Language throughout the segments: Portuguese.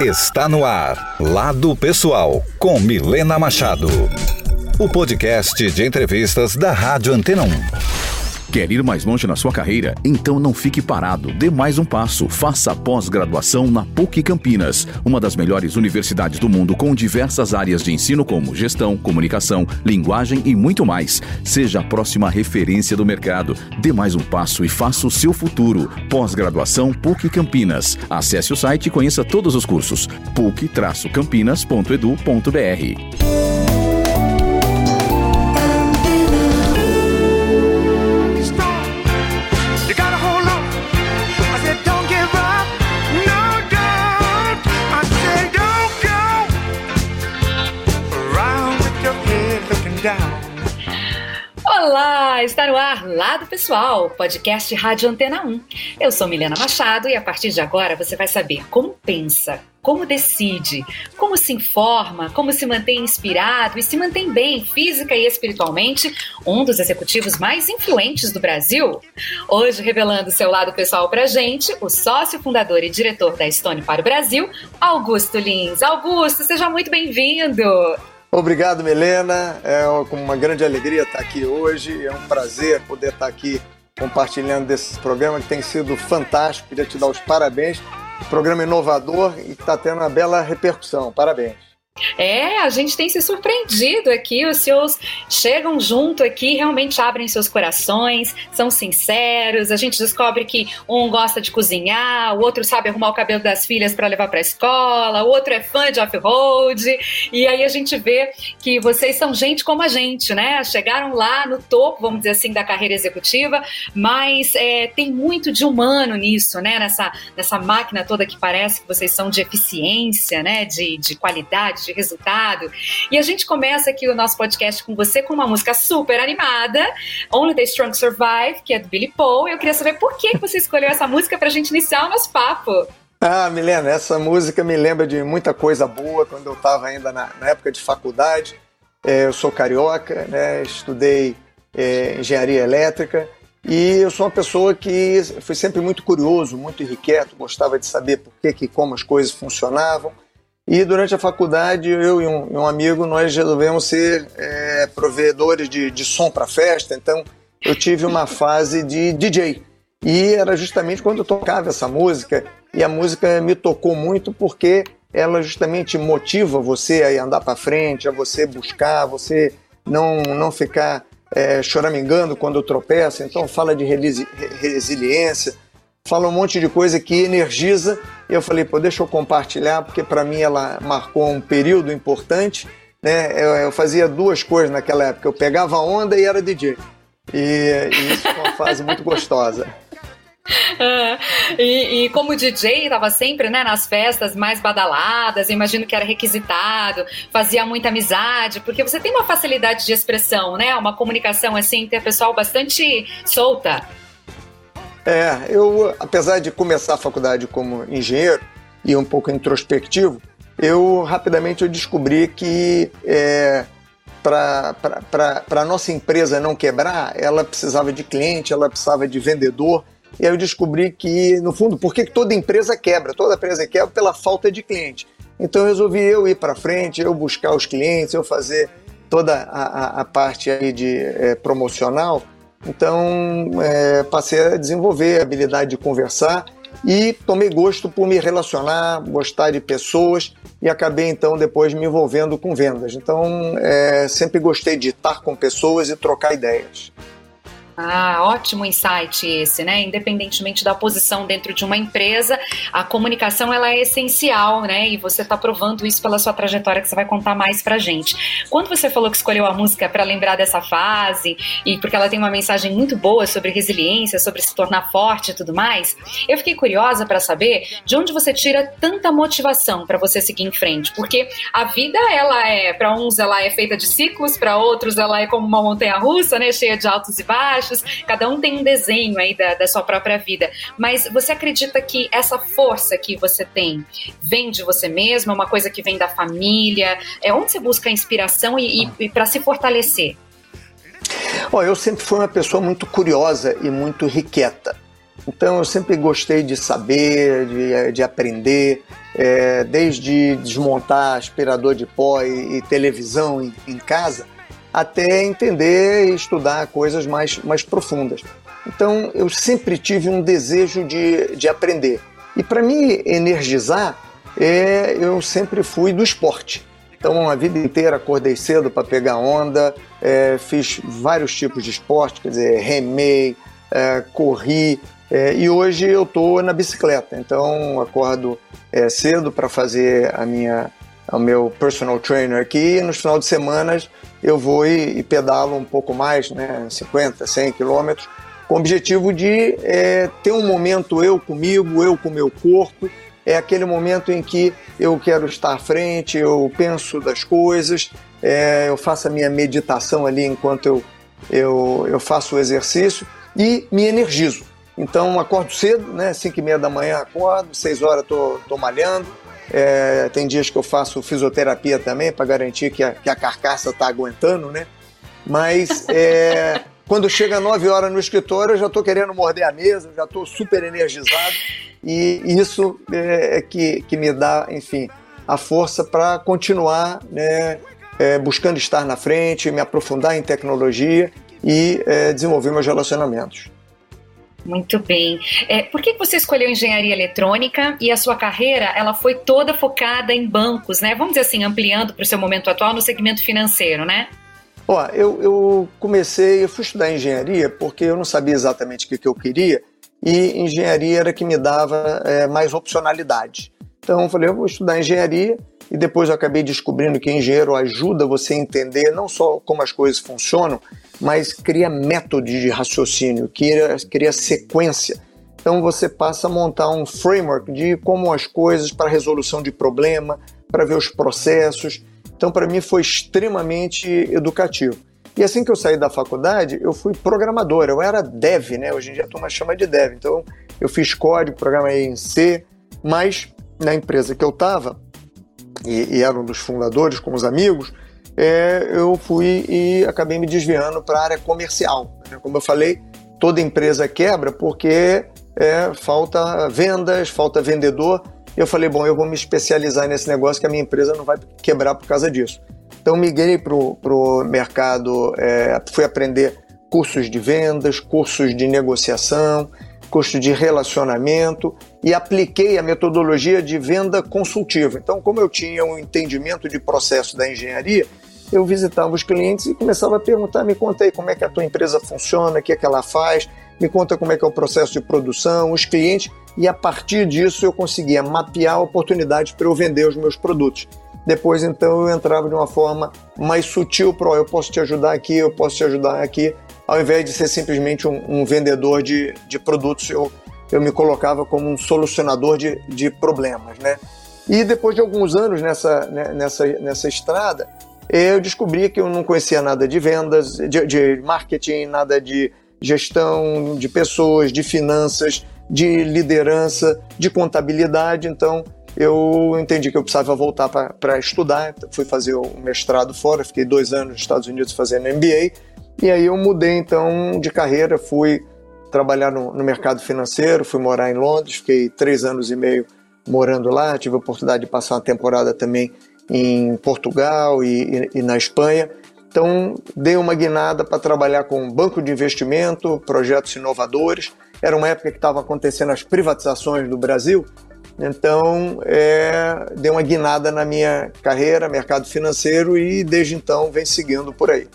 Está no ar, Lado Pessoal, com Milena Machado. O podcast de entrevistas da Rádio Antena 1. Quer ir mais longe na sua carreira? Então não fique parado. Dê mais um passo. Faça pós-graduação na PUC Campinas, uma das melhores universidades do mundo com diversas áreas de ensino como gestão, comunicação, linguagem e muito mais. Seja a próxima referência do mercado. Dê mais um passo e faça o seu futuro. Pós-graduação PUC Campinas. Acesse o site e conheça todos os cursos. puc-campinas.edu.br. Está no ar Lado Pessoal, podcast Rádio Antena 1. Eu sou Milena Machado e a partir de agora você vai saber como pensa, como decide, como se informa, como se mantém inspirado e se mantém bem física e espiritualmente, um dos executivos mais influentes do Brasil. Hoje, revelando seu lado pessoal pra gente, o sócio fundador e diretor da Stone para o Brasil, Augusto Lins. Augusto, seja muito bem-vindo! Obrigado, Milena. É uma grande alegria estar aqui hoje. É um prazer poder estar aqui compartilhando desse programa que tem sido fantástico. Queria te dar os parabéns. Programa inovador e está tendo uma bela repercussão. Parabéns. É, a gente tem se surpreendido aqui. Os seus chegam junto aqui, realmente abrem seus corações, são sinceros. A gente descobre que um gosta de cozinhar, o outro sabe arrumar o cabelo das filhas para levar para a escola, o outro é fã de off-road. E aí a gente vê que vocês são gente como a gente, né? Chegaram lá no topo, vamos dizer assim, da carreira executiva, mas é, tem muito de humano nisso, né? Nessa, nessa máquina toda que parece que vocês são de eficiência, né? De, de qualidade de resultado. E a gente começa aqui o nosso podcast com você com uma música super animada, Only the Strong Survive, que é do Billy Paul. Eu queria saber por que você escolheu essa música para a gente iniciar o nosso papo. Ah, Milena, essa música me lembra de muita coisa boa quando eu estava ainda na, na, época de faculdade. É, eu sou carioca, né, estudei é, engenharia elétrica e eu sou uma pessoa que fui sempre muito curioso, muito irrequieto, gostava de saber por que, que como as coisas funcionavam. E durante a faculdade, eu e um, um amigo, nós resolvemos ser é, provedores de, de som para festa. Então, eu tive uma fase de DJ. E era justamente quando eu tocava essa música. E a música me tocou muito porque ela justamente motiva você a andar para frente, a você buscar, você não, não ficar é, choramingando quando tropeça. Então, fala de resiliência fala um monte de coisa que energiza. E eu falei, pô, deixa eu compartilhar, porque para mim ela marcou um período importante. Né? Eu, eu, fazia duas coisas naquela época. Eu pegava onda e era DJ. E, e isso foi uma fase muito gostosa. e, e, como DJ, estava sempre né, nas festas mais badaladas, imagino que era requisitado, fazia muita amizade, porque você tem uma facilidade de expressão, né? Uma comunicação assim interpessoal bastante solta. É, eu, apesar de começar a faculdade como engenheiro e um pouco introspectivo, eu rapidamente eu descobri que é, para a nossa empresa não quebrar, ela precisava de cliente, ela precisava de vendedor. E aí eu descobri que, no fundo, por que toda empresa quebra? Toda empresa quebra pela falta de cliente. Então eu resolvi eu ir para frente, eu buscar os clientes, eu fazer toda a, a, a parte aí de é, promocional então, é, passei a desenvolver a habilidade de conversar e tomei gosto por me relacionar, gostar de pessoas e acabei então depois me envolvendo com vendas. Então, é, sempre gostei de estar com pessoas e trocar ideias. Ah, ótimo insight esse, né? Independentemente da posição dentro de uma empresa, a comunicação ela é essencial, né? E você está provando isso pela sua trajetória que você vai contar mais pra gente. Quando você falou que escolheu a música para lembrar dessa fase e porque ela tem uma mensagem muito boa sobre resiliência, sobre se tornar forte e tudo mais, eu fiquei curiosa para saber de onde você tira tanta motivação para você seguir em frente, porque a vida ela é, para uns ela é feita de ciclos, para outros ela é como uma montanha-russa, né, cheia de altos e baixos cada um tem um desenho aí da, da sua própria vida. Mas você acredita que essa força que você tem vem de você mesmo, é uma coisa que vem da família? É onde você busca inspiração e, e, e para se fortalecer? Oh, eu sempre fui uma pessoa muito curiosa e muito riqueta. Então eu sempre gostei de saber, de, de aprender, é, desde desmontar aspirador de pó e, e televisão em, em, casa, até entender e estudar coisas mais, mais profundas. Então eu sempre tive um desejo de, de aprender. E para me energizar, é, eu sempre fui do esporte. Então, a vida inteira acordei cedo para pegar onda, é, fiz vários tipos de esporte, quer dizer, remei, é, corri, é, e hoje eu estou na bicicleta. Então, acordo é, cedo para fazer a minha, o meu personal trainer aqui, e nos finais de semana eu vou e, e, pedalo um pouco mais, né, 50, 100 quilômetros, com o objetivo de é, ter um momento eu comigo, eu com o meu corpo, é aquele momento em que eu quero estar à frente, eu penso das coisas, é, eu faço a minha meditação ali enquanto eu, eu, eu faço o exercício e me energizo. Então acordo cedo, né? 5 e meia da manhã acordo, 6 horas tô, tô malhando. É, tem dias que eu faço fisioterapia também para garantir que a, que a carcaça tá aguentando, né? Mas é, quando chega 9 horas no escritório, eu já estou querendo morder a mesa, já estou super energizado e isso é, é que, que me dá, enfim, a força para continuar né, é, buscando estar na frente, me aprofundar em tecnologia e é, desenvolver meus relacionamentos. Muito bem. É, por que você escolheu engenharia eletrônica e a sua carreira ela foi toda focada em bancos, né? Vamos dizer assim, ampliando para o seu momento atual no segmento financeiro, né? Ó, eu, eu comecei, eu fui estudar engenharia porque eu não sabia exatamente o que, que eu queria e engenharia era que me dava é, mais opcionalidade. Então eu falei, eu vou estudar engenharia e depois eu acabei descobrindo que engenheiro ajuda você a entender não só como as coisas funcionam, mas cria métodos de raciocínio, cria, cria sequência. Então você passa a montar um framework de como as coisas para resolução de problema, para ver os processos. Então para mim foi extremamente educativo. E assim que eu saí da faculdade, eu fui programador, eu era dev, né? Hoje em dia a turma chama de dev. Então eu fiz código, programei em C, mas na empresa que eu estava, e, e era um dos fundadores com os amigos, é, eu fui e acabei me desviando para a área comercial. Né? Como eu falei, toda empresa quebra porque é, falta vendas, falta vendedor. Eu falei, bom, eu vou me especializar nesse negócio que a minha empresa não vai quebrar por causa disso. Então migrei para o mercado, é, fui aprender cursos de vendas, cursos de negociação, curso de relacionamento e apliquei a metodologia de venda consultiva. Então, como eu tinha um entendimento de processo da engenharia, eu visitava os clientes e começava a perguntar: me conta aí como é que a tua empresa funciona, o que é que ela faz, me conta como é que é o processo de produção, os clientes, e a partir disso eu conseguia mapear oportunidades para eu vender os meus produtos. Depois, então, eu entrava de uma forma mais sutil para, eu posso te ajudar aqui, eu posso te ajudar aqui, ao invés de ser simplesmente um, um vendedor de, de produtos, eu, eu me colocava como um solucionador de, de problemas, né? E depois de alguns anos nessa, né, nessa, nessa estrada, eu descobri que eu não conhecia nada de vendas, de, de marketing, nada de gestão de pessoas, de finanças, de liderança, de contabilidade. Então, eu entendi que eu precisava voltar para estudar, fui fazer o mestrado fora, fiquei dois anos nos Estados Unidos fazendo MBA, e aí eu mudei então de carreira, fui trabalhar no, no mercado financeiro, fui morar em Londres, fiquei três anos e meio morando lá, tive a oportunidade de passar uma temporada também em Portugal e, e, e na Espanha. Então, dei uma guinada para trabalhar com banco de investimento, projetos inovadores. Era uma época que estavam acontecendo as privatizações do Brasil, então, é, dei uma guinada na minha carreira, mercado financeiro, e desde então vem seguindo por aí.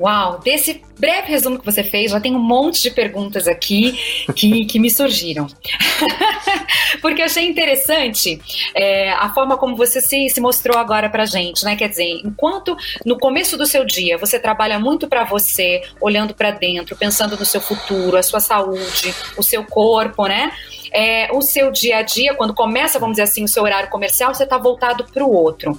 Uau, desse breve resumo que você fez, já tem um monte de perguntas aqui que, que me surgiram. Porque achei interessante é, a forma como você se, se mostrou agora pra gente, né? Quer dizer, enquanto no começo do seu dia você trabalha muito para você, olhando para dentro, pensando no seu futuro, a sua saúde, o seu corpo, né? É, o seu dia a dia, quando começa, vamos dizer assim, o seu horário comercial, você está voltado para o outro.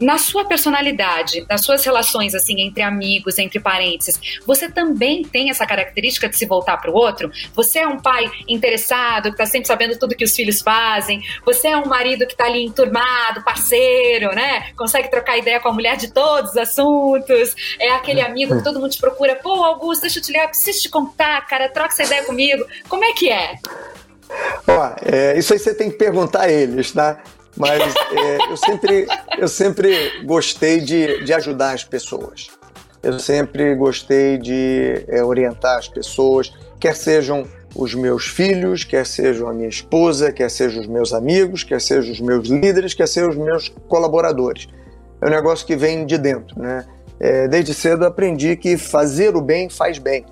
Na sua personalidade, nas suas relações assim entre amigos, entre parentes, você também tem essa característica de se voltar para o outro? Você é um pai interessado, que está sempre sabendo tudo que os filhos fazem? Você é um marido que está ali enturmado, parceiro, né? Consegue trocar ideia com a mulher de todos os assuntos? É aquele amigo que todo mundo te procura, pô, Augusto, deixa eu te ligar, preciso te contar, cara, troca essa ideia comigo. Como é que é? Ó, é, isso aí você tem que perguntar a eles, tá? Mas é, eu, sempre, eu sempre gostei de, de ajudar as pessoas. Eu sempre gostei de é, orientar as pessoas, quer sejam os meus filhos, quer sejam a minha esposa, quer sejam os meus amigos, quer sejam os meus líderes, quer sejam os meus colaboradores. É um negócio que vem de dentro, né? É, desde cedo aprendi que fazer o bem faz bem.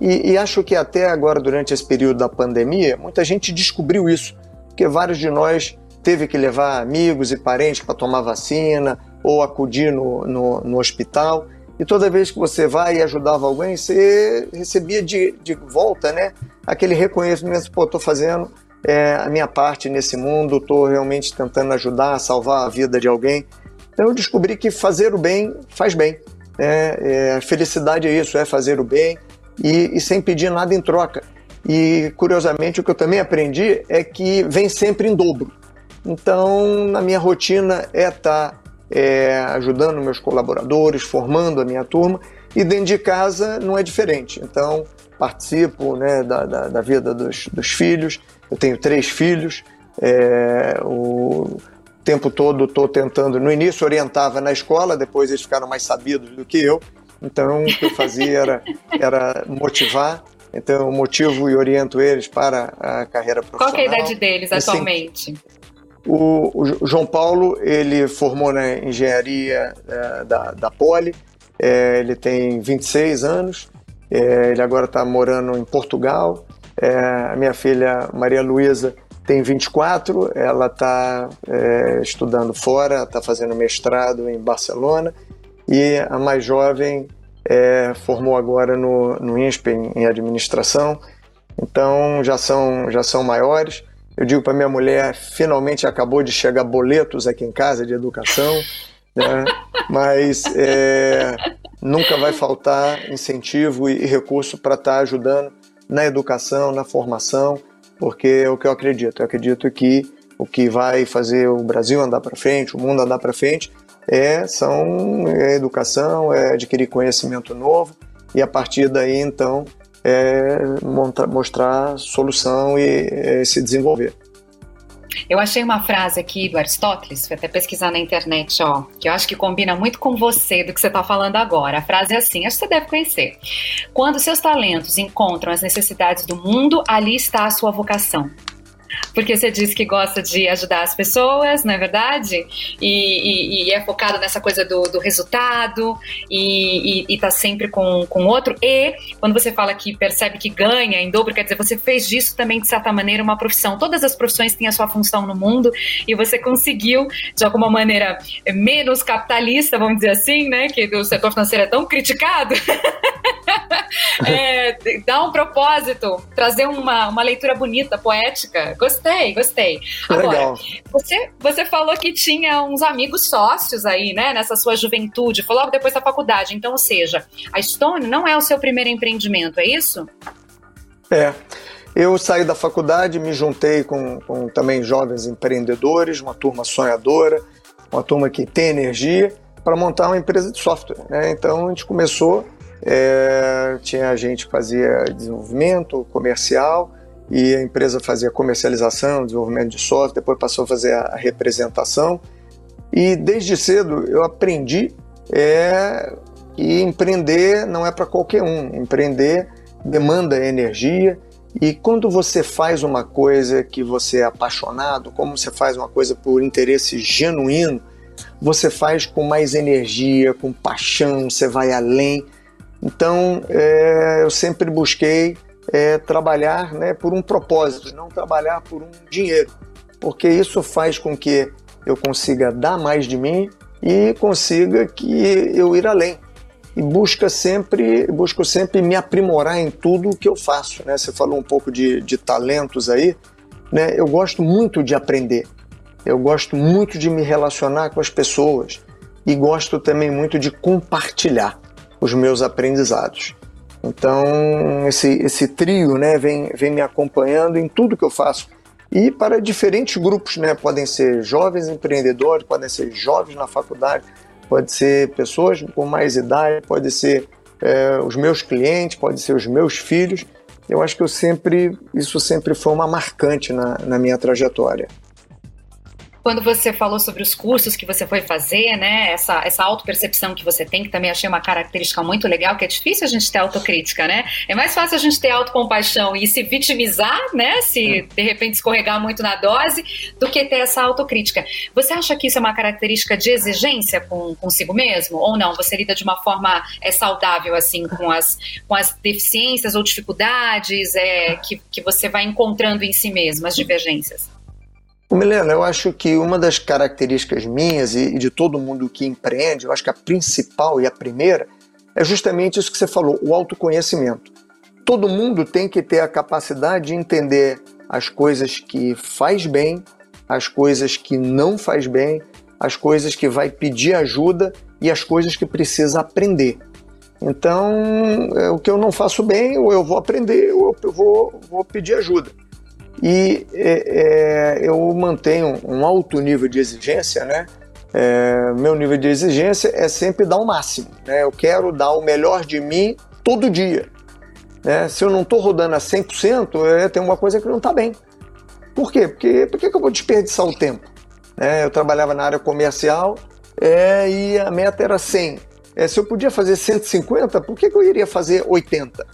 E, e, acho que até agora, durante esse período da pandemia, muita gente descobriu isso, porque vários de nós teve que levar amigos e parentes para tomar vacina ou acudir no, no, no, hospital. E toda vez que você vai e ajudava alguém, você recebia de, de volta né, aquele reconhecimento: pô, estou fazendo é, a minha parte nesse mundo, estou realmente tentando ajudar, salvar a vida de alguém. Então eu descobri que fazer o bem faz bem. Né? É, felicidade é isso, é fazer o bem e, e sem pedir nada em troca. E curiosamente o que eu também aprendi é que vem sempre em dobro. Então, na minha rotina é estar tá, é, ajudando meus colaboradores, formando a minha turma, e dentro de casa não é diferente. Então, participo né, da, da, da vida dos, dos, filhos, eu tenho três filhos, é, o tempo todo estou tentando, no início orientava na escola, depois eles ficaram mais sabidos do que eu, então, o que eu fazia era, era motivar. Então, eu motivo e oriento eles para a carreira profissional. Qual é a idade deles assim, atualmente? O, o, João Paulo, ele formou na engenharia é, da, da Poli, é, ele tem 26 anos, é, ele agora está morando em Portugal. É, a minha filha Maria Luísa tem 24, ela está é, estudando fora, está fazendo mestrado em Barcelona e a mais jovem é, formou agora no, no INSPE em, em administração, então já são, já são maiores. Eu digo para minha mulher, finalmente acabou de chegar boletos aqui em casa de educação, né? mas é, nunca vai faltar incentivo e, e recurso para estar tá ajudando na educação, na formação, porque é o que eu acredito. Eu acredito que o que vai fazer o Brasil andar para frente, o mundo andar para frente, é, são é educação, é adquirir conhecimento novo e a partir daí então é montar, mostrar solução e é, se desenvolver. Eu achei uma frase aqui do Aristóteles, fui até pesquisar na internet, ó, que eu acho que combina muito com você do que você está falando agora. A frase é assim, acho que você deve conhecer. Quando seus talentos encontram as necessidades do mundo, ali está a sua vocação porque você disse que gosta de ajudar as pessoas, não é verdade? E, e, e é focado nessa coisa do, do resultado e, e, tá sempre com o outro. E quando você fala que percebe que ganha em dobro, quer dizer, você fez disso também, de certa maneira, uma profissão. Todas as profissões têm a sua função no mundo e você conseguiu, de alguma maneira, menos capitalista, vamos dizer assim, né? Que o setor financeiro é tão criticado. é, dar um propósito, trazer uma, uma leitura bonita, poética. Gostei, gostei. Agora, Legal. Você, você falou que tinha uns amigos sócios aí, né, nessa sua juventude, foi logo depois da faculdade. Então, ou seja, a Stone não é o seu primeiro empreendimento, é isso? É. Eu saí da faculdade, me juntei com, com também jovens empreendedores, uma turma sonhadora, uma turma que tem energia, para montar uma empresa de software. Né? Então a gente começou é, tinha gente que fazia desenvolvimento comercial e a empresa fazia comercialização, desenvolvimento de software, depois passou a fazer a representação. E desde cedo eu aprendi é, que empreender não é para qualquer um. Empreender demanda energia e quando você faz uma coisa que você é apaixonado, como você faz uma coisa por interesse genuíno, você faz com mais energia, com paixão, você vai além. Então, é, eu sempre busquei é, trabalhar né, por um propósito, não trabalhar por um dinheiro, porque isso faz com que eu consiga dar mais de mim e consiga que eu ir além. E busca sempre, busco sempre me aprimorar em tudo o que eu faço. Né? Você falou um pouco de, de talentos aí. né, eu gosto muito de aprender. Eu gosto muito de me relacionar com as pessoas e gosto também muito de compartilhar os meus aprendizados. Então, esse, esse trio né, vem, vem me acompanhando em tudo que eu faço. E para diferentes grupos, né? podem ser jovens empreendedores, podem ser jovens na faculdade, pode ser pessoas com mais idade, pode ser é, os meus clientes, pode ser os meus filhos. Eu acho que eu sempre, isso sempre foi uma marcante na, na minha trajetória quando você falou sobre os cursos que você foi fazer, né? Essa, essa autopercepção que você tem, que também achei uma característica muito legal, que é difícil a gente ter autocrítica, né? É mais fácil a gente ter autocompaixão e se vitimizar, né? Se de repente escorregar muito na dose, do que ter essa autocrítica. Você acha que isso é uma característica de exigência com, consigo mesmo? Ou não? Você lida de uma forma é, saudável, assim, com as, com as deficiências ou dificuldades é, que, que você vai encontrando em si mesmo, as divergências? Milena, eu acho que uma das características minhas e de todo mundo que empreende, eu acho que a principal e a primeira é justamente isso que você falou, o autoconhecimento. Todo mundo tem que ter a capacidade de entender as coisas que faz bem, as coisas que não faz bem, as coisas que vai pedir ajuda e as coisas que precisa aprender. Então, é, o que eu não faço bem, ou eu vou aprender, ou eu vou, vou pedir ajuda e é, é, eu mantenho um alto nível de exigência, né? É, meu nível de exigência é sempre dar o máximo, né? Eu quero dar o melhor de mim todo dia. Né? Se eu não estou rodando a 100%, é, tem uma coisa que não está bem. Por quê? Porque por que eu vou desperdiçar o tempo? É, eu trabalhava na área comercial é, e a meta era 100. É, se eu podia fazer 150, por que, que eu iria fazer 80?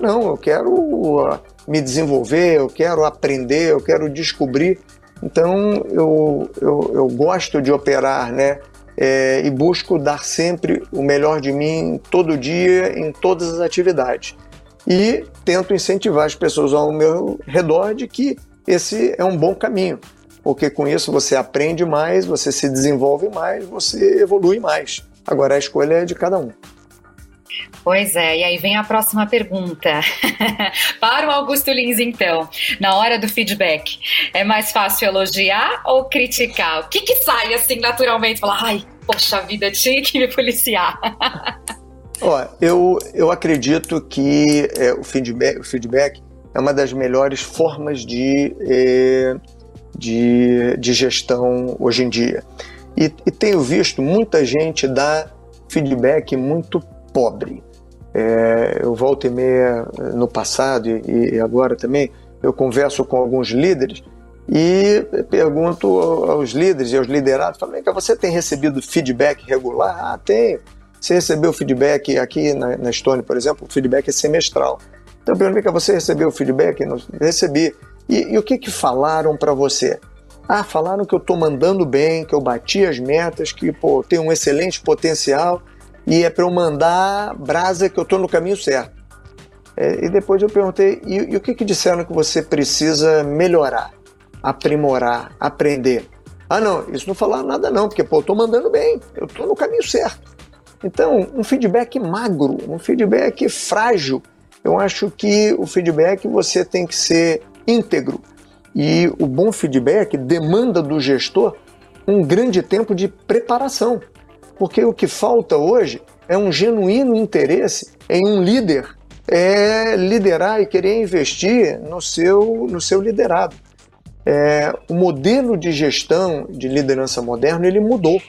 Não, eu quero uh, me desenvolver, eu quero aprender, eu quero descobrir. Então eu, eu, eu gosto de operar, né? É, e busco dar sempre o melhor de mim todo dia, em todas as atividades. E tento incentivar as pessoas ao meu redor de que esse é um bom caminho, porque com isso você aprende mais, você se desenvolve mais, você evolui mais. Agora a escolha é de cada um. Pois é, e aí vem a próxima pergunta. Para o Augusto Lins, então, na hora do feedback, é mais fácil elogiar ou criticar? O que, que sai assim naturalmente? Falar, ai, poxa vida, tinha que me policiar. Ó, eu, eu acredito que é, o, feedback, o feedback é uma das melhores formas de, é, de, de gestão hoje em dia. E, e tenho visto muita gente dar feedback muito pobre. É, eu volto e meia no passado e, e, agora também, eu converso com alguns líderes e pergunto aos líderes e aos liderados, falo, você tem recebido feedback regular? Ah, tenho. Você recebeu feedback aqui na, na Estônia, por exemplo, o feedback é semestral. Então eu perguntei que você recebeu feedback? Recebi. E, e o que, que falaram para você? Ah, falaram que eu estou mandando bem, que eu bati as metas, que pô, tenho um excelente potencial e é para eu mandar brasa que eu estou no caminho certo. É, e depois eu perguntei, e, e, o que, que disseram que você precisa melhorar, aprimorar, aprender? Ah, não, isso não falaram nada não, porque pô, eu estou mandando bem, eu estou no caminho certo. Então, um feedback magro, um feedback frágil, eu acho que o feedback você tem que ser íntegro. E o bom feedback demanda do gestor um grande tempo de preparação. Porque o que falta hoje é um genuíno interesse em um líder é liderar e querer investir no seu, no seu liderado. É, o modelo de gestão de liderança moderno ele mudou.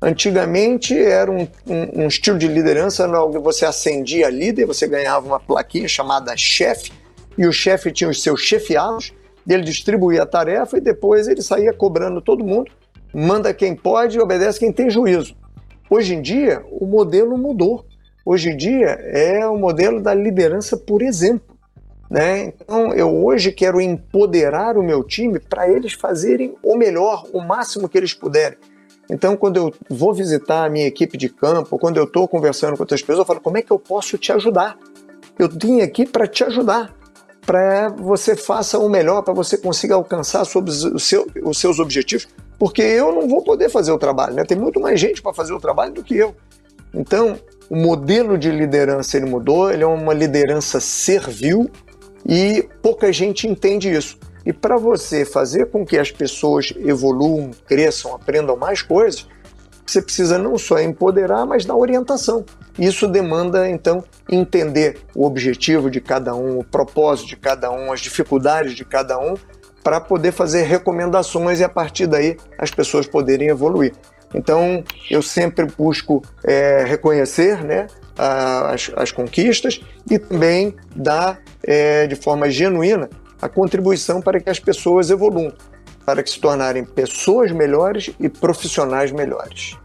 Antigamente era um, um, um estilo de liderança onde você ascendia líder, você ganhava uma plaquinha chamada chefe, e o chefe tinha os seus chefiados, ele distribuía a tarefa e depois ele saía cobrando todo mundo, manda quem pode e obedece quem tem juízo. Hoje em dia, o modelo mudou. Hoje em dia é o modelo da liderança por exemplo. Né? Então, eu hoje quero empoderar o meu time para eles fazerem o melhor, o máximo que eles puderem. Então, quando eu vou visitar a minha equipe de campo, quando eu estou conversando com outras pessoas, eu falo: como é que eu posso te ajudar? Eu vim aqui para te ajudar, para você faça o melhor, para você consiga alcançar os seus objetivos porque eu não vou poder fazer o trabalho, né? Tem muito mais gente para fazer o trabalho do que eu. Então, o modelo de liderança ele mudou, ele é uma liderança servil e pouca gente entende isso. E para você fazer com que as pessoas evoluam, cresçam, aprendam mais coisas, você precisa não só empoderar, mas dar orientação. Isso demanda, então, entender o objetivo de cada um, o propósito de cada um, as dificuldades de cada um, para poder fazer recomendações e a partir daí as pessoas poderem evoluir. Então, eu sempre busco é, reconhecer né, as, as, conquistas e também dar é, de forma genuína a contribuição para que as pessoas evoluam, para que se tornarem pessoas melhores e profissionais melhores.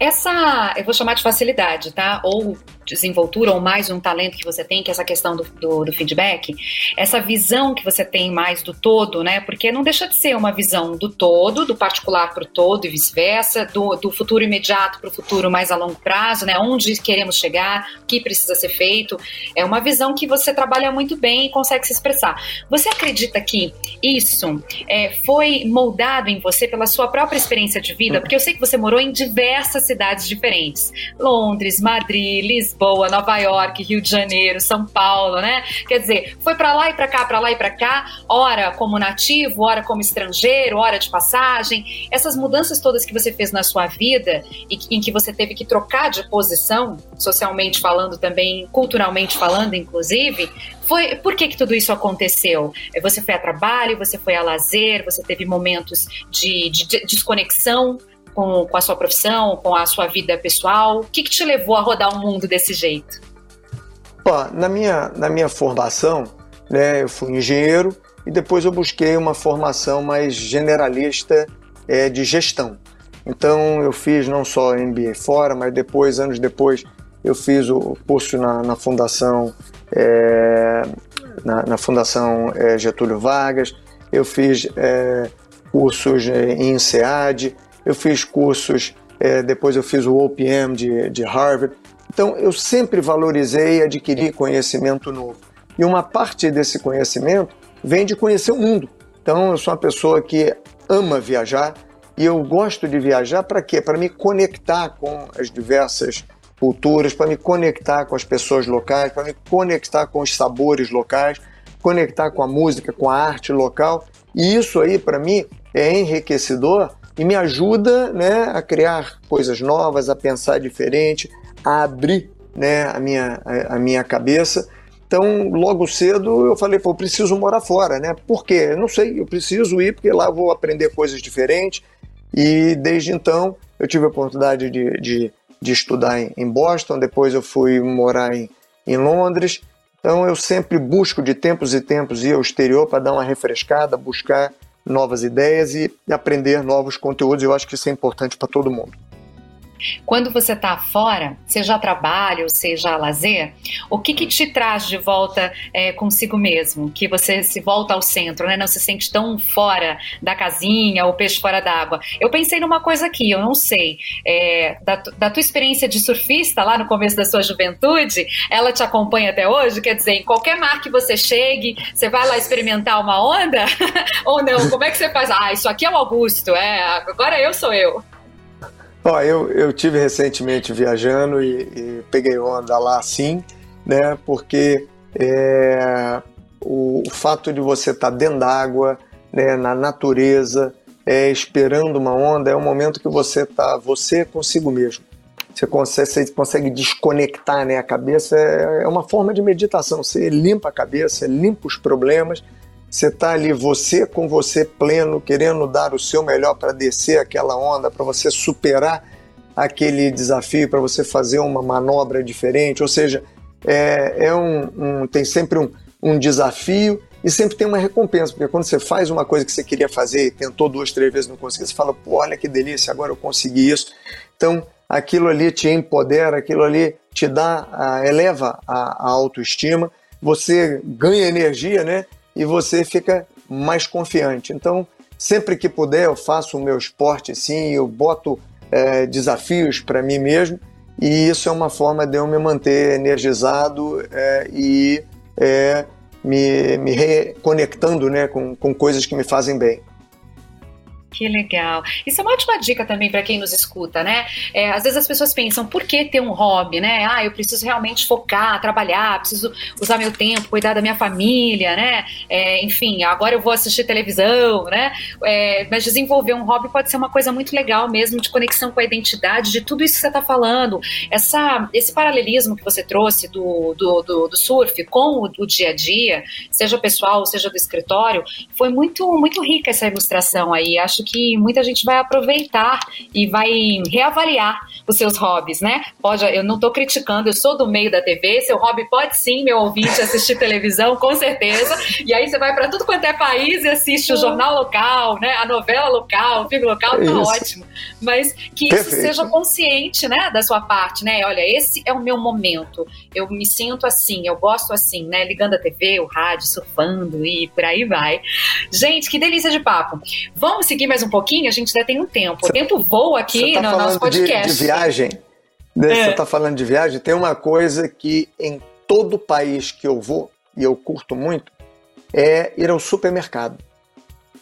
Essa, eu vou chamar de facilidade, tá? Ou desenvoltura ou mais um talento que você tem, que é essa questão do, do, do, feedback, essa visão que você tem mais do todo, né? Porque não deixa de ser uma visão do todo, do particular para o todo e vice-versa, do, do futuro imediato para o futuro mais a longo prazo, né? Onde queremos chegar, o que precisa ser feito. É uma visão que você trabalha muito bem e consegue se expressar. Você acredita que isso é, foi moldado em você pela sua própria experiência de vida? Porque eu sei que você morou em diversas cidades diferentes: Londres, Madrid, Lisboa. Lisboa, Nova York, Rio de Janeiro, São Paulo, né? Quer dizer, foi para lá e para cá, para lá e para cá, hora como nativo, hora como estrangeiro, hora de passagem. Essas mudanças todas que você fez na sua vida e em que você teve que trocar de posição, socialmente falando também, culturalmente falando, inclusive, foi por que, que tudo isso aconteceu? Você foi a trabalho, você foi a lazer, você teve momentos de, de, de desconexão com, com a sua profissão, com a sua vida pessoal? O que, que te levou a rodar o mundo desse jeito? Ó, na, minha, na minha formação, né, eu fui engenheiro e depois eu busquei uma formação mais generalista é, de gestão. Então eu fiz não só MBA fora, mas depois, anos depois, eu fiz o curso na, na Fundação é, na, na, Fundação é, Getúlio Vargas, eu fiz é, cursos é, em SEAD, eu fiz cursos, é, depois eu fiz o OPM de, de Harvard. Então, eu sempre valorizei adquirir conhecimento novo. E uma parte desse conhecimento vem de conhecer o mundo. Então, eu sou uma pessoa que ama viajar e eu gosto de viajar para quê? Para me conectar com as diversas culturas, para me conectar com as pessoas locais, para me conectar com os sabores locais, conectar com a música, com a arte local. E isso aí, para mim, é enriquecedor e me ajuda né, a criar coisas novas, a pensar diferente, a abrir né, a, minha, a, a minha cabeça. Então, logo cedo eu falei, pô, eu preciso morar fora, né? Por quê? Eu não sei, eu preciso ir porque lá vou aprender coisas diferentes. E desde então eu tive a oportunidade de, de, de estudar em, em, Boston, depois eu fui morar em, em Londres. Então eu sempre busco de tempos e tempos ir ao exterior para dar uma refrescada, buscar novas ideias e aprender novos conteúdos. Eu acho que isso é importante para todo mundo. Quando você está fora, seja trabalho, seja lazer, o que, que te traz de volta é, consigo mesmo? Que você se volta ao centro, né? Não se sente tão fora da casinha, o peixe fora d'água. Eu pensei numa coisa aqui, eu não sei. É, da, da, tua experiência de surfista lá no começo da sua juventude, ela te acompanha até hoje? Quer dizer, em qualquer mar que você chegue, você vai lá experimentar uma onda? Ou não? Como é que você faz? Ah, isso aqui é o Augusto, é, agora eu sou eu. Ó, eu, eu tive recentemente viajando e, e peguei onda lá sim, né? Porque é, o, o, fato de você estar tá dentro d'água, né, na natureza, é, esperando uma onda, é um momento que você está você consigo mesmo. Você consegue, você consegue desconectar né, a cabeça, é, é uma forma de meditação. Você limpa a cabeça, limpa os problemas você está ali, você com você pleno, querendo dar o seu melhor para descer aquela onda, para você superar aquele desafio, para você fazer uma manobra diferente. Ou seja, é, é um, um, tem sempre um, um desafio e sempre tem uma recompensa, porque quando você faz uma coisa que você queria fazer e tentou duas, três vezes não conseguiu, você fala, pô, olha que delícia, agora eu consegui isso. Então, aquilo ali te empodera, aquilo ali te dá, eleva a, a autoestima, você ganha energia, né? E você fica mais confiante. Então, sempre que puder, eu faço o meu esporte sim, eu boto é, desafios para mim mesmo e isso é uma forma de eu me manter energizado é, e é, me, me reconectando né, com, com coisas que me fazem bem. Que legal. Isso é uma ótima dica também para quem nos escuta, né? É, às vezes as pessoas pensam, por que ter um hobby, né? Ah, eu preciso realmente focar, trabalhar, preciso usar meu tempo, cuidar da minha família, né? É, enfim, agora eu vou assistir televisão, né? É, mas desenvolver um hobby pode ser uma coisa muito legal mesmo, de conexão com a identidade, de tudo isso que você está falando. Essa, esse paralelismo que você trouxe do, do, do, do surf com o, o, dia a dia, seja pessoal, seja do escritório, foi muito, muito rica essa ilustração aí. Acho que muita gente vai aproveitar e vai reavaliar os seus hobbies, né? Pode, eu não estou criticando, eu sou do meio da TV, seu hobby pode sim, meu ouvinte, assistir televisão, com certeza. E aí você vai para tudo quanto é país e assiste o jornal local, né? A novela local, o filme local, tá isso. ótimo. Mas que Perfeito. isso seja consciente, né, da sua parte, né? Olha, esse é o meu momento. Eu me sinto assim, eu gosto assim, né? Ligando a TV, o rádio, surfando e por aí vai. Gente, que delícia de papo. Vamos seguir mais um pouquinho? A gente ainda tem um tempo. O tempo voa aqui tá no nosso podcast. De, de viagem. Né, é. Você está falando de viagem. Tem uma coisa que em todo país que eu vou, e eu curto muito, é ir ao supermercado.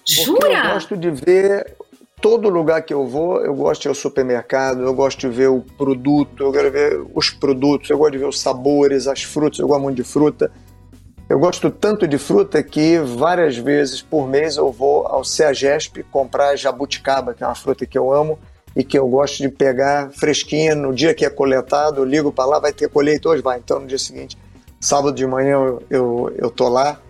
Jura? eu gosto de ver todo lugar que eu vou, eu gosto de ir ao supermercado, eu gosto de ver o produto, eu quero ver os produtos, eu gosto de ver os sabores, as frutas, eu gosto muito de fruta. Eu gosto tanto de fruta que várias vezes por mês eu vou ao Ceagesp comprar jabuticaba, que é uma fruta que eu amo e que eu gosto de pegar fresquinha no dia que é coletado, eu ligo para lá, vai ter colheita hoje, vai. Então no dia seguinte, sábado de manhã eu, eu, tô lá.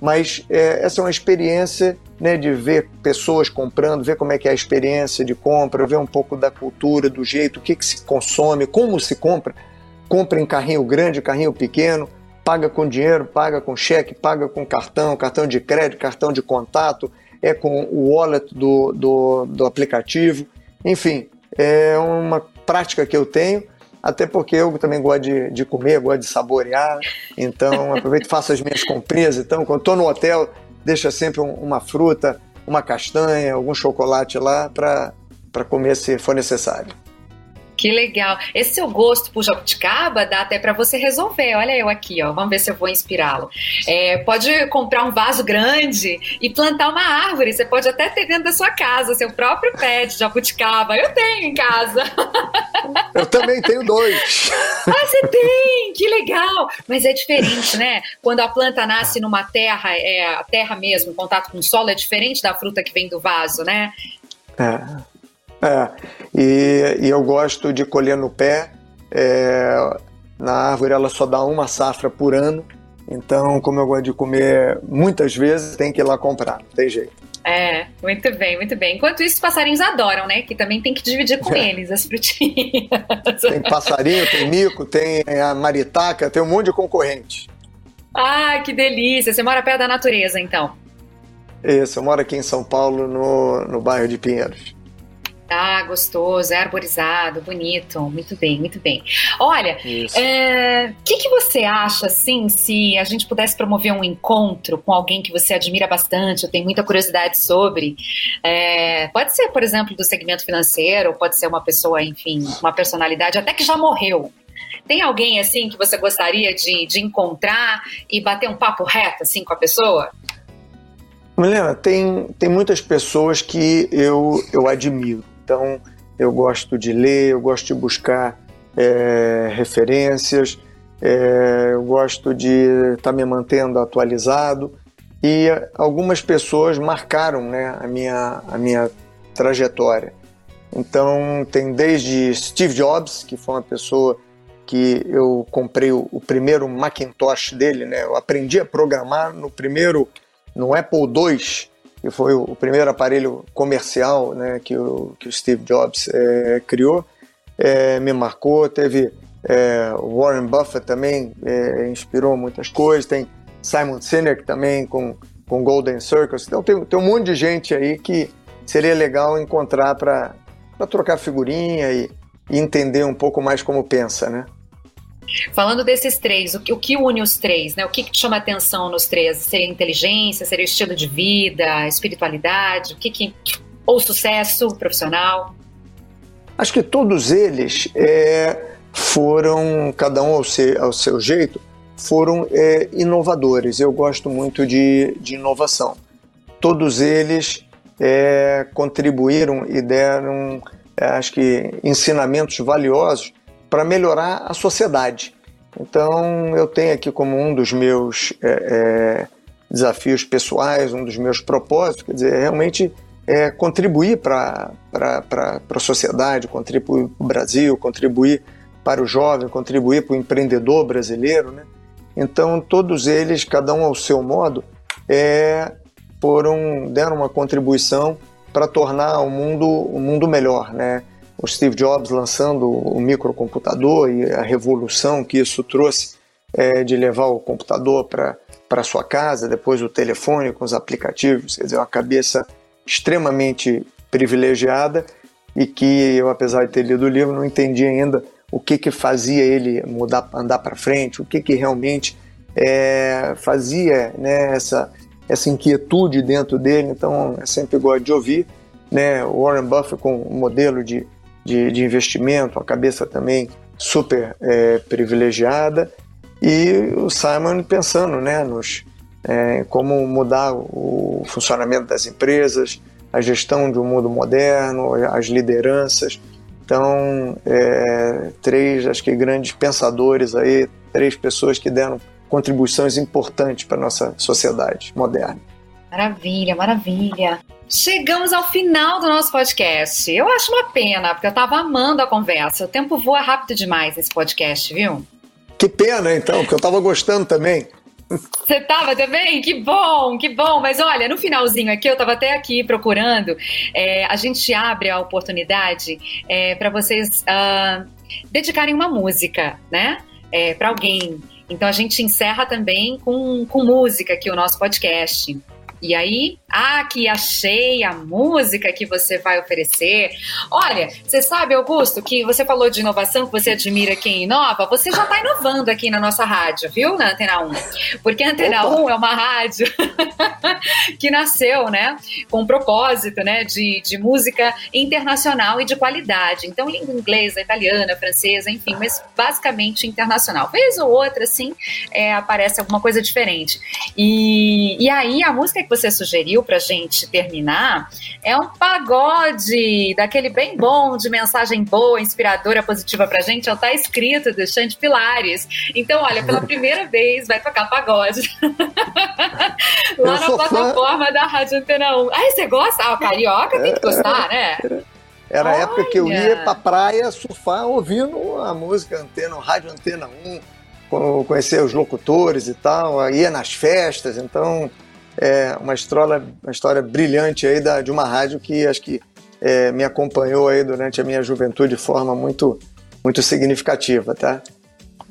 Mas é, essa é uma experiência né, de ver pessoas comprando, ver como é que é a experiência de compra, ver um pouco da cultura, do jeito, o que, que se consome, como se compra. Compra em carrinho grande, carrinho pequeno, paga com dinheiro, paga com cheque, paga com cartão, cartão de crédito, cartão de contato, é com o wallet do, do, do aplicativo. Enfim, é uma prática que eu tenho, até porque eu também gosto de, de comer, gosto de saborear, então aproveito e faço as minhas comprinhas. Então, quando estou no hotel, deixa sempre um, uma fruta, uma castanha, algum chocolate lá para comer se for necessário. Que legal. Esse seu gosto por jabuticaba dá até para você resolver. Olha eu aqui, ó. Vamos ver se eu vou inspirá-lo. É, pode comprar um vaso grande e plantar uma árvore. Você pode até ter dentro da sua casa seu próprio pé de jabuticaba. Eu tenho em casa. Eu também tenho dois. Ah, você tem? Que legal. Mas é diferente, né? Quando a planta nasce numa terra, é a terra mesmo, em contato com o solo, é diferente da fruta que vem do vaso, né? É. É, e, e, eu gosto de colher no pé. É, na árvore ela só dá uma safra por ano, então, como eu gosto de comer muitas vezes, tem que ir lá comprar, não tem jeito. É, muito bem, muito bem. Enquanto isso, os passarinhos adoram, né? Que também tem que dividir com é. eles as frutinhas. Tem passarinho, tem mico, tem a maritaca, tem um monte de concorrente. Ah, que delícia! Você mora perto da natureza, então? Isso, eu moro aqui em São Paulo, no, no bairro de Pinheiros. Ah, gostoso, é arborizado, bonito, muito bem, muito bem. Olha, o é, que, que você acha, assim, se a gente pudesse promover um encontro com alguém que você admira bastante, ou tem muita curiosidade sobre? É, pode ser, por exemplo, do segmento financeiro, pode ser uma pessoa, enfim, uma personalidade, até que já morreu. Tem alguém, assim, que você gostaria de, de encontrar e bater um papo reto, assim, com a pessoa? Milena, tem, tem muitas pessoas que eu, eu admiro. Então, eu gosto de ler, eu gosto de buscar é, referências, é, eu gosto de estar tá me mantendo atualizado. E algumas pessoas marcaram né, a, minha, a minha trajetória. Então, tem desde Steve Jobs, que foi uma pessoa que eu comprei o, primeiro Macintosh dele, né? Eu aprendi a programar no primeiro, no Apple II, que foi o primeiro aparelho comercial né, que, o, que o Steve Jobs é, criou, é, me marcou. Teve é, Warren Buffett também, inspirou muitas coisas. Tem Simon Sinek também com, com Golden Circles. Então tem, tem um monte de gente aí que seria legal encontrar para trocar figurinha e, e entender um pouco mais como pensa, né? Falando desses três, o que, o que une os três, né? O que, que chama atenção nos três? Seria inteligência, seria estilo de vida, espiritualidade, o que que ou sucesso profissional? Acho que todos eles é, foram, cada um ao seu, ao seu jeito, foram é, inovadores. Eu gosto muito de, de inovação. Todos eles é, contribuíram e deram, é, acho que, ensinamentos valiosos para melhorar a sociedade. Então, eu tenho aqui como um dos meus é, é desafios pessoais, um dos meus propósitos, quer dizer, realmente é, contribuir para a sociedade, contribuir para o Brasil, contribuir para o jovem, contribuir para o empreendedor brasileiro. Né? Então, todos eles, cada um ao seu modo, é, foram, deram uma contribuição para tornar o mundo, o mundo melhor. Né? O Steve Jobs lançando o microcomputador e a revolução que isso trouxe é, de levar o computador para sua casa, depois o telefone com os aplicativos, quer dizer, uma cabeça extremamente privilegiada e que eu, apesar de ter lido o livro, não entendi ainda o que que fazia ele mudar, andar para frente, o que que realmente é, fazia né, essa, essa inquietude dentro dele. Então, eu sempre gosto de ouvir. Né, Warren Buffett com um modelo de, de, de investimento, a cabeça também super é, privilegiada e o Simon pensando né, nos, é, como mudar o funcionamento das empresas, a gestão de um mundo moderno, as lideranças. Então, é, três, acho que grandes pensadores aí, três pessoas que deram contribuições importantes para a nossa sociedade moderna. Maravilha, maravilha. Chegamos ao final do nosso podcast. Eu acho uma pena, porque eu estava amando a conversa. O tempo voa rápido demais esse podcast, viu? Que pena, então, porque eu estava gostando também. Você estava também? Que bom, que bom. Mas olha, no finalzinho aqui, eu estava até aqui procurando. É, a gente abre a oportunidade é, para vocês uh, dedicarem uma música, né? É, para alguém. Então a gente encerra também com, com música aqui o nosso podcast. E aí, ah, que achei a música que você vai oferecer. Olha, você sabe, Augusto, que você falou de inovação, que você admira quem inova, você já está inovando aqui na nossa rádio, viu, na Antena 1? Porque a Antena Opa. 1 é uma rádio que nasceu, né, com um propósito, né, de, de música internacional e de qualidade. Então, língua inglesa, italiana, francesa, enfim, mas basicamente internacional. Vez ou outra, assim, é, aparece alguma coisa diferente. E, e aí, a música que você sugeriu pra gente terminar é um pagode, daquele bem bom, de mensagem boa, inspiradora, positiva pra gente, é o Tá Escrito, do Xande Pilares. Então, olha, pela primeira vez vai tocar pagode. Lá na plataforma fã. da Rádio Antena 1. Ah, você gosta? Ah, carioca tem que gostar, né? Era a época que eu ia pra praia surfar ouvindo a música Antena, Rádio Antena 1, conhecer os locutores e tal, ia nas festas, então é uma história, uma história brilhante aí da, de uma rádio que acho que é, me acompanhou aí durante a minha juventude de forma muito, muito significativa, tá?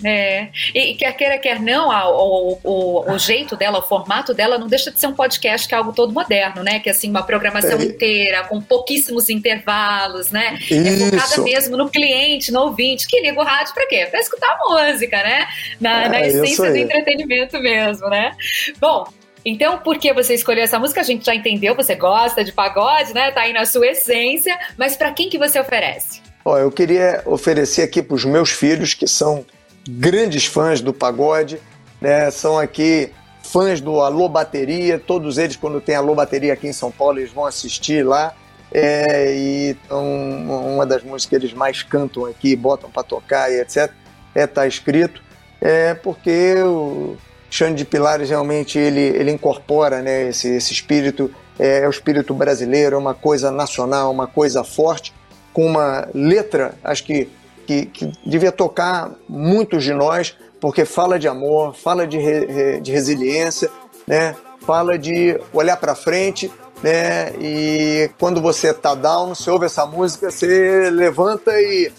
É, e quer queira, quer não, o, o, o, jeito dela, o formato dela não deixa de ser um podcast que é algo todo moderno, né? Que é assim, uma programação é. inteira, com pouquíssimos intervalos, né? Isso. É focada mesmo no cliente, no ouvinte, que liga o rádio pra quê? Pra escutar música, né? Na, é, na essência do entretenimento mesmo, né? Bom, então, por que você escolheu essa música? A gente já entendeu, você gosta de pagode, né? Tá aí na sua essência, mas para quem que você oferece? Ó, eu queria oferecer aqui para os meus filhos, que são grandes fãs do pagode, né? São aqui fãs do Alô Bateria, todos eles, quando tem Alô Bateria aqui em São Paulo, eles vão assistir lá. É, e então, uma das músicas que eles mais cantam aqui, botam para tocar e etc., é Tá Escrito, é porque o Xande de Pilares realmente ele, ele incorpora né, esse, esse espírito, é, é o espírito brasileiro, é uma coisa nacional, uma coisa forte, com uma letra, acho que, que, que devia tocar muitos de nós, porque fala de amor, fala de, re, de resiliência, né, fala de olhar para frente, né, e quando você está down, você ouve essa música, você levanta e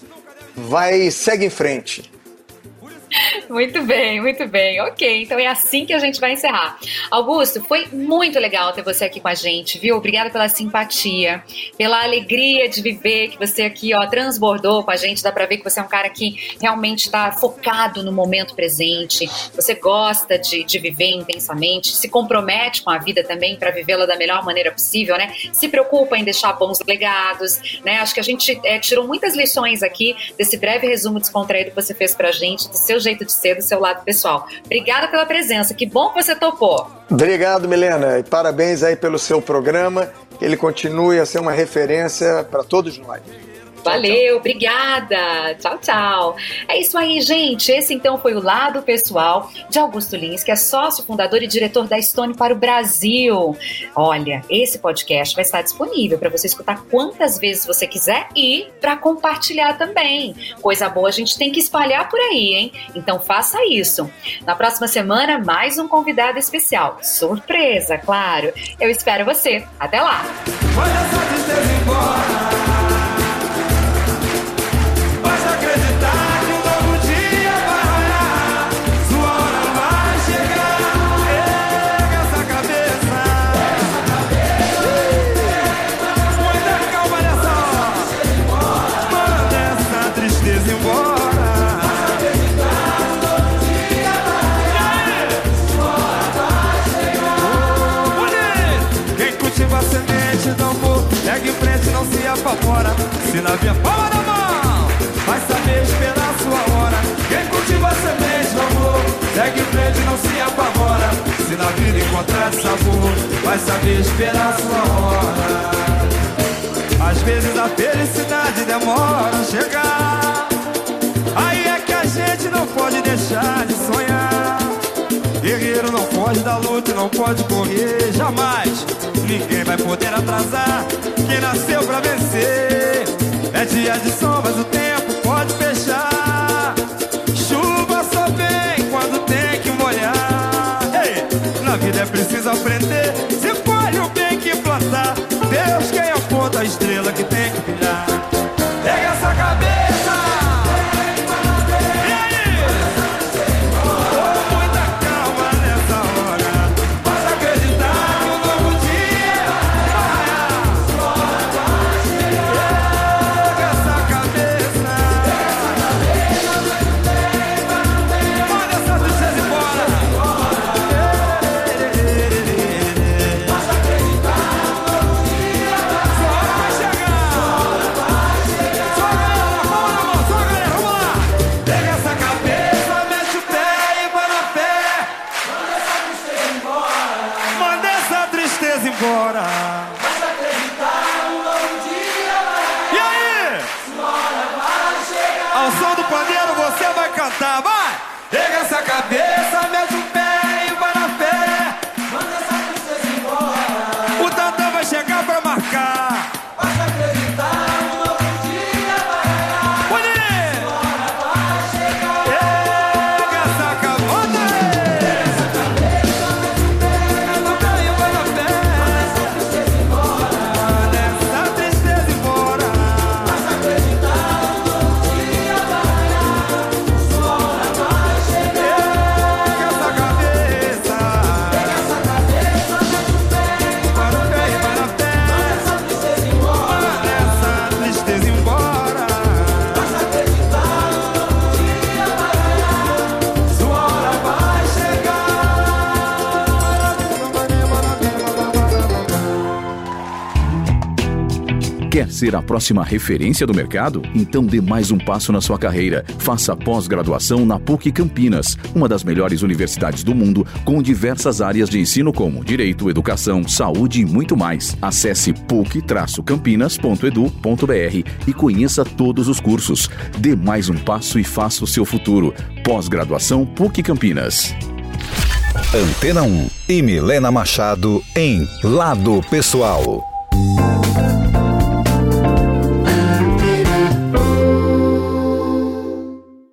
vai segue em frente. Muito bem, muito bem. Ok, então é assim que a gente vai encerrar. Augusto, foi muito legal ter você aqui com a gente, viu? Obrigada pela simpatia, pela alegria de viver que você aqui, ó, transbordou com a gente. Dá pra ver que você é um cara que realmente está focado no momento presente. Você gosta de, de viver intensamente, se compromete com a vida também para vivê-la da melhor maneira possível, né? Se preocupa em deixar bons legados, né? Acho que a gente é, tirou muitas lições aqui desse breve resumo descontraído que você fez pra gente, do seu jeito de ser, do seu lado pessoal. Obrigada pela presença, que bom que você topou. Obrigado, Milena, e parabéns aí pelo seu programa, ele continue a ser uma referência para todos nós. Valeu, obrigada. Tchau, tchau. É isso aí, gente. Esse então foi o lado pessoal de Augusto Lins, que é sócio, fundador e diretor da Stone para o Brasil. Olha, esse podcast vai estar disponível para você escutar quantas vezes você quiser e para compartilhar também. Coisa boa a gente tem que espalhar por aí, hein? Então faça isso. Na próxima semana, mais um convidado especial. Surpresa, claro. Eu espero você. Até lá. Ser a próxima referência do mercado? Então dê mais um passo na sua carreira. Faça pós-graduação na PUC Campinas, uma das melhores universidades do mundo, com diversas áreas de ensino como direito, educação, saúde e muito mais. Acesse puc-campinas.edu.br e conheça todos os cursos. Dê mais um passo e faça o seu futuro. Pós-graduação PUC Campinas. Antena 1 e Milena Machado em Lado Pessoal.